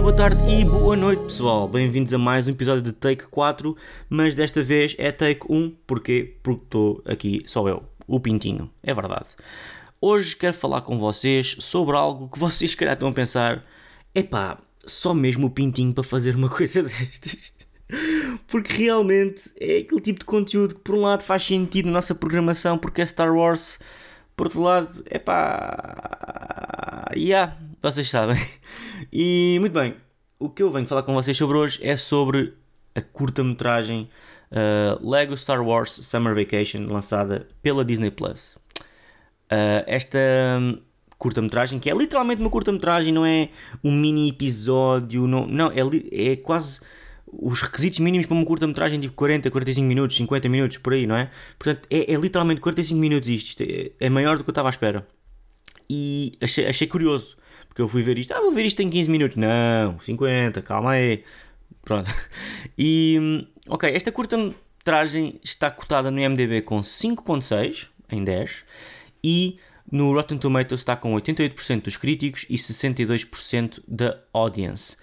boa tarde e boa noite, pessoal. Bem-vindos a mais um episódio de Take 4, mas desta vez é Take 1, porquê? Porque estou aqui só eu, o Pintinho, é verdade. Hoje quero falar com vocês sobre algo que vocês se calhar estão a pensar, epá, só mesmo o Pintinho para fazer uma coisa destas. Porque realmente é aquele tipo de conteúdo que por um lado faz sentido na nossa programação porque é Star Wars, por outro lado, é pá. Yeah, vocês sabem. E muito bem, o que eu venho falar com vocês sobre hoje é sobre a curta-metragem uh, Lego Star Wars Summer Vacation, lançada pela Disney Plus. Uh, esta um, curta-metragem, que é literalmente uma curta-metragem, não é um mini episódio, não, não é, é quase os requisitos mínimos para uma curta-metragem tipo 40, 45 minutos, 50 minutos, por aí, não é? Portanto, é, é literalmente 45 minutos isto, isto é, é, maior do que eu estava à espera. E achei, achei curioso, porque eu fui ver isto, ah, vou ver isto em 15 minutos. Não, 50, calma aí. Pronto. E, ok, esta curta-metragem está cotada no IMDB com 5.6 em 10 e no Rotten Tomatoes está com 88% dos críticos e 62% da audience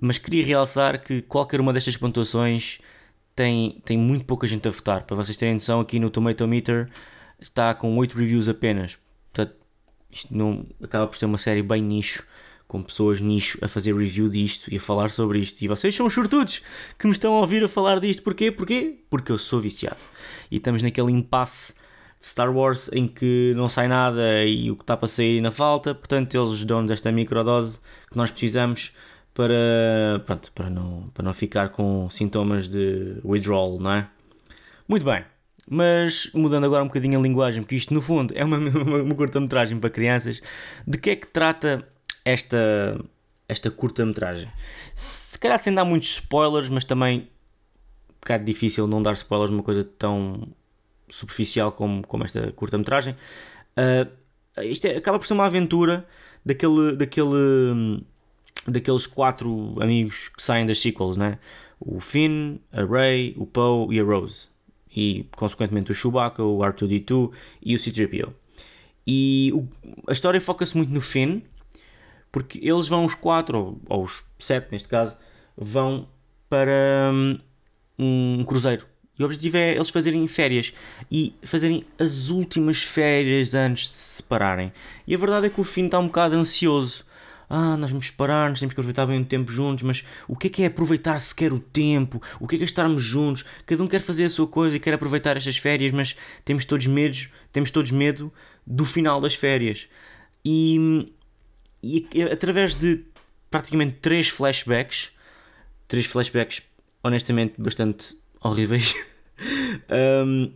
mas queria realçar que qualquer uma destas pontuações tem, tem muito pouca gente a votar. Para vocês terem noção, aqui no Tomato Meter está com 8 reviews apenas. Portanto, isto não acaba por ser uma série bem nicho, com pessoas nicho a fazer review disto e a falar sobre isto. E vocês são os sortudos que me estão a ouvir a falar disto. Porquê? Porquê? Porque eu sou viciado. E estamos naquele impasse de Star Wars em que não sai nada e o que está para sair na falta. Portanto, eles dão-nos esta microdose que nós precisamos para, pronto, para, não, para não ficar com sintomas de withdrawal, não é? Muito bem, mas mudando agora um bocadinho a linguagem, porque isto no fundo é uma, uma, uma curta-metragem para crianças, de que é que trata esta, esta curta-metragem? Se calhar sem dar muitos spoilers, mas também um bocado difícil não dar spoilers de uma coisa tão superficial como, como esta curta-metragem. Uh, isto é, acaba por ser uma aventura daquele, daquele daqueles quatro amigos que saem das sequels, né? O Finn, a Rey, o Poe e a Rose. E, consequentemente, o Chewbacca, o R2-D2 e o C-3PO. E o, a história foca-se muito no Finn, porque eles vão os quatro, ou, ou os sete neste caso, vão para um, um cruzeiro. E o objetivo é eles fazerem férias e fazerem as últimas férias antes de se separarem. E a verdade é que o Finn está um bocado ansioso ah, nós vamos parar, nós temos que aproveitar bem o tempo juntos, mas o que é que é aproveitar sequer o tempo? O que é que é estarmos juntos? Cada um quer fazer a sua coisa e quer aproveitar estas férias, mas temos todos medos, temos todos medo do final das férias. E, e através de praticamente três flashbacks, três flashbacks honestamente bastante horríveis, um,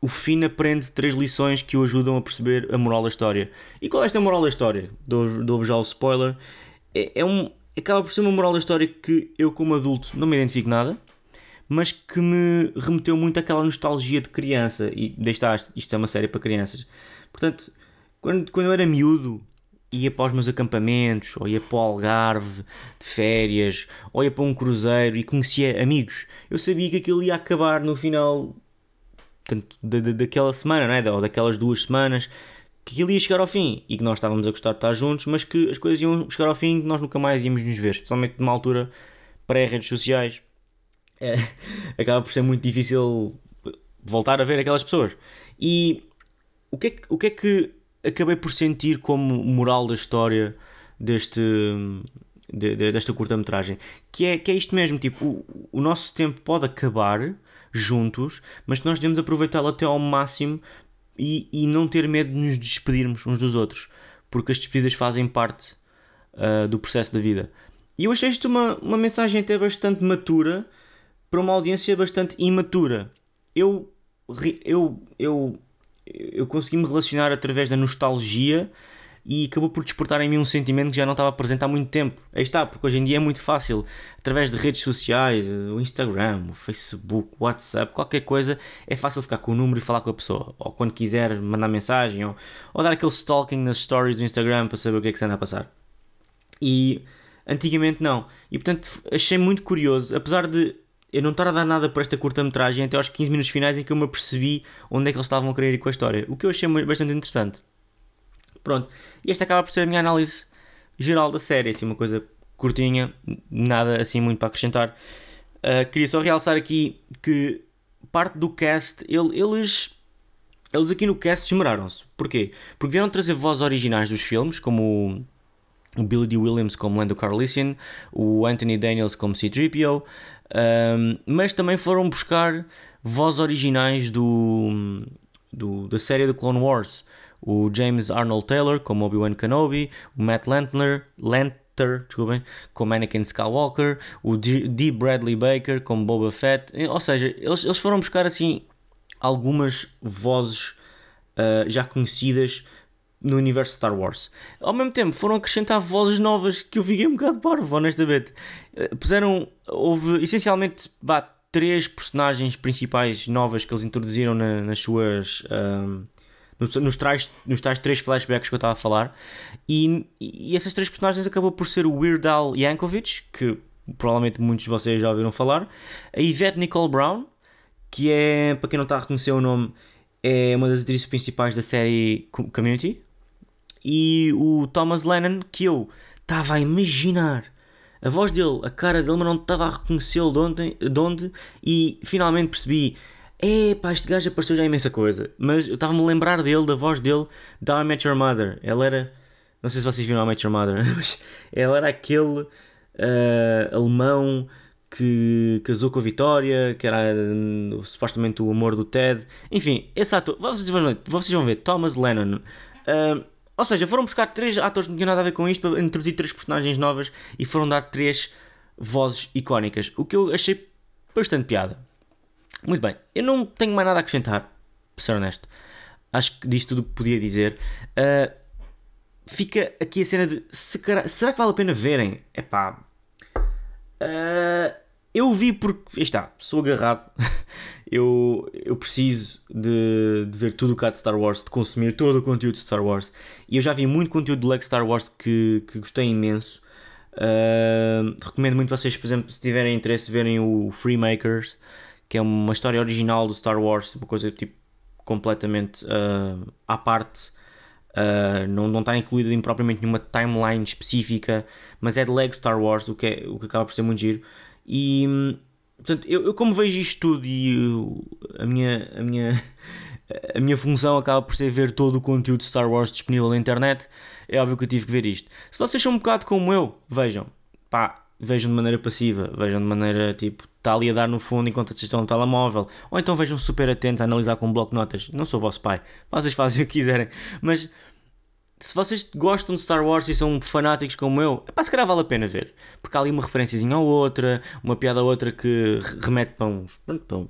o Finn aprende três lições que o ajudam a perceber a moral da história. E qual é esta moral da história? Dou-vos dou já o spoiler. É, é, um, acaba por ser uma moral da história que eu, como adulto, não me identifico nada, mas que me remeteu muito àquela nostalgia de criança. E deixa isto é uma série para crianças. Portanto, quando, quando eu era miúdo, ia para os meus acampamentos, ou ia para o Algarve de férias, ou ia para um cruzeiro e conhecia amigos. Eu sabia que aquilo ia acabar no final portanto, da, da, daquela semana, não é? ou daquelas duas semanas, que aquilo ia chegar ao fim e que nós estávamos a gostar de estar juntos, mas que as coisas iam chegar ao fim e que nós nunca mais íamos nos ver, especialmente numa altura pré-redes sociais. É, acaba por ser muito difícil voltar a ver aquelas pessoas. E o que é que, o que, é que acabei por sentir como moral da história deste, de, de, desta curta-metragem? Que é, que é isto mesmo: tipo, o, o nosso tempo pode acabar juntos, mas que nós devemos aproveitá-lo até ao máximo e, e não ter medo de nos despedirmos uns dos outros, porque as despedidas fazem parte uh, do processo da vida. E eu achei isto uma, uma mensagem até bastante matura para uma audiência bastante imatura. Eu, eu, eu, eu consegui me relacionar através da nostalgia e acabou por despertar em mim um sentimento que já não estava presente há muito tempo. Aí está, porque hoje em dia é muito fácil, através de redes sociais, o Instagram, o Facebook, o WhatsApp, qualquer coisa, é fácil ficar com o número e falar com a pessoa. Ou quando quiser mandar mensagem, ou, ou dar aquele stalking nas stories do Instagram para saber o que é que se anda a passar. E antigamente não. E portanto achei muito curioso, apesar de eu não estar a dar nada por esta curta-metragem até aos 15 minutos finais em que eu me apercebi onde é que eles estavam a querer ir com a história. O que eu achei bastante interessante. Pronto. E esta acaba por ser a minha análise geral da série, assim, uma coisa curtinha, nada assim muito para acrescentar. Uh, queria só realçar aqui que parte do cast, ele, eles, eles aqui no cast esmeraram-se. Porquê? Porque vieram trazer vozes originais dos filmes, como o Billy D. Williams como Lando Carlisian, o Anthony Daniels como C-3PO, um, mas também foram buscar vozes originais do, do, da série do Clone Wars. O James Arnold Taylor como Obi-Wan Kenobi, o Matt Lantner, Lanter, desculpem, como Anakin Skywalker, o D. Bradley Baker como Boba Fett, ou seja, eles, eles foram buscar assim algumas vozes uh, já conhecidas no universo Star Wars. Ao mesmo tempo, foram acrescentar vozes novas que eu fiquei um bocado parvo, honestamente. Eh, puseram, houve essencialmente, vá, três personagens principais novas que eles introduziram na, nas suas. Um, nos, nos, tais, nos tais três flashbacks que eu estava a falar, e, e essas três personagens acabou por ser o Weird Al Yankovic, que provavelmente muitos de vocês já ouviram falar, a Yvette Nicole Brown, que é, para quem não está a reconhecer o nome, é uma das atrizes principais da série Community, e o Thomas Lennon, que eu estava a imaginar a voz dele, a cara dele, mas não estava a reconhecê-lo de de onde, e finalmente percebi. É pá, este gajo apareceu já imensa coisa. Mas eu estava-me a lembrar dele, da voz dele, da I Met Your Mother. Ela era. Não sei se vocês viram I Met Your Mother, mas ela era aquele uh, alemão que casou com a Vitória, que era uh, supostamente o amor do Ted. Enfim, esse ator. Vocês vão ver, vocês vão ver Thomas Lennon. Uh, ou seja, foram buscar três atores que não tinham nada a ver com isto para introduzir três personagens novas e foram dar três vozes icónicas. O que eu achei bastante piada. Muito bem, eu não tenho mais nada a acrescentar, para ser honesto. Acho que disse tudo o que podia dizer. Uh, fica aqui a cena de será que vale a pena verem? É pá. Uh, eu vi porque. está, sou agarrado. eu, eu preciso de, de ver tudo o que há de Star Wars, de consumir todo o conteúdo de Star Wars. E eu já vi muito conteúdo do Lego Star Wars que, que gostei imenso. Uh, recomendo muito vocês, por exemplo, se tiverem interesse, verem o Freemakers, que é uma história original do Star Wars, uma coisa tipo completamente uh, à parte. Uh, não, não está incluída em propriamente nenhuma timeline específica, mas é de Lego Star Wars, o que, é, o que acaba por ser muito giro. E portanto, eu, eu como vejo isto tudo e eu, a minha. A minha a minha função acaba por ser ver todo o conteúdo de Star Wars disponível na internet. É óbvio que eu tive que ver isto. Se vocês são um bocado como eu, vejam. Pá, vejam de maneira passiva. Vejam de maneira tipo, está ali a dar no fundo enquanto vocês estão no telemóvel. Ou então vejam super atentos a analisar com um bloco de notas. Não sou vosso pai. Vocês fazem o que quiserem. Mas se vocês gostam de Star Wars e são fanáticos como eu, é pá, se calhar vale a pena ver. Porque há ali uma referenciazinha ou outra, uma piada ou outra que remete para uns, para, um,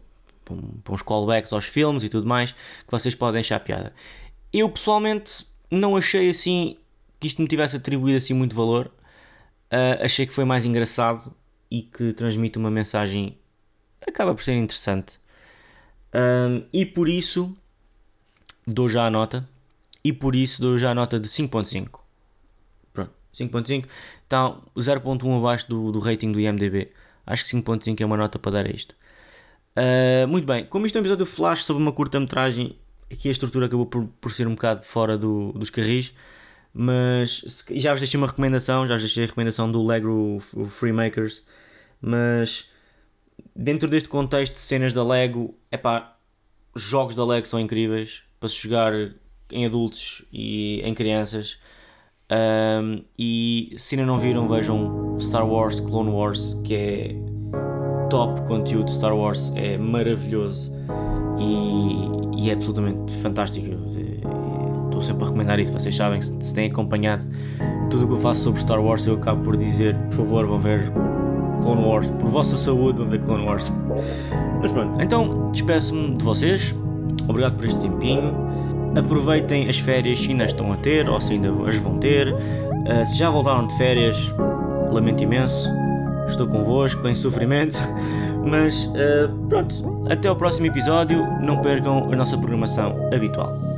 para uns callbacks aos filmes e tudo mais, que vocês podem achar piada. Eu pessoalmente não achei assim que isto me tivesse atribuído assim muito valor. Uh, achei que foi mais engraçado e que transmite uma mensagem acaba por ser interessante. Um, e por isso dou já a nota e por isso dou já a nota de 5.5. Pronto, 5.5 está 0.1 abaixo do, do rating do IMDB. Acho que 5.5 é uma nota para dar a isto. Uh, muito bem, como isto é um episódio flash sobre uma curta-metragem, aqui a estrutura acabou por, por ser um bocado fora do, dos carris, mas já vos deixei uma recomendação, já vos deixei a recomendação do Lego Freemakers, mas dentro deste contexto de cenas da Lego, é pá, jogos da Lego são incríveis para se jogar em adultos e em crianças. Um, e se ainda não viram, vejam Star Wars Clone Wars, que é top conteúdo Star Wars, é maravilhoso e, e é absolutamente fantástico. Estou sempre a recomendar isso, vocês sabem, se, se têm acompanhado tudo o que eu faço sobre Star Wars, eu acabo por dizer, por favor, vão ver Clone Wars, por vossa saúde, vão ver Clone Wars. Mas pronto, então despeço-me de vocês, obrigado por este tempinho. Aproveitem as férias se ainda estão a ter ou se ainda as vão ter. Uh, se já voltaram de férias, lamento imenso. Estou convosco em sofrimento. Mas uh, pronto, até ao próximo episódio. Não percam a nossa programação habitual.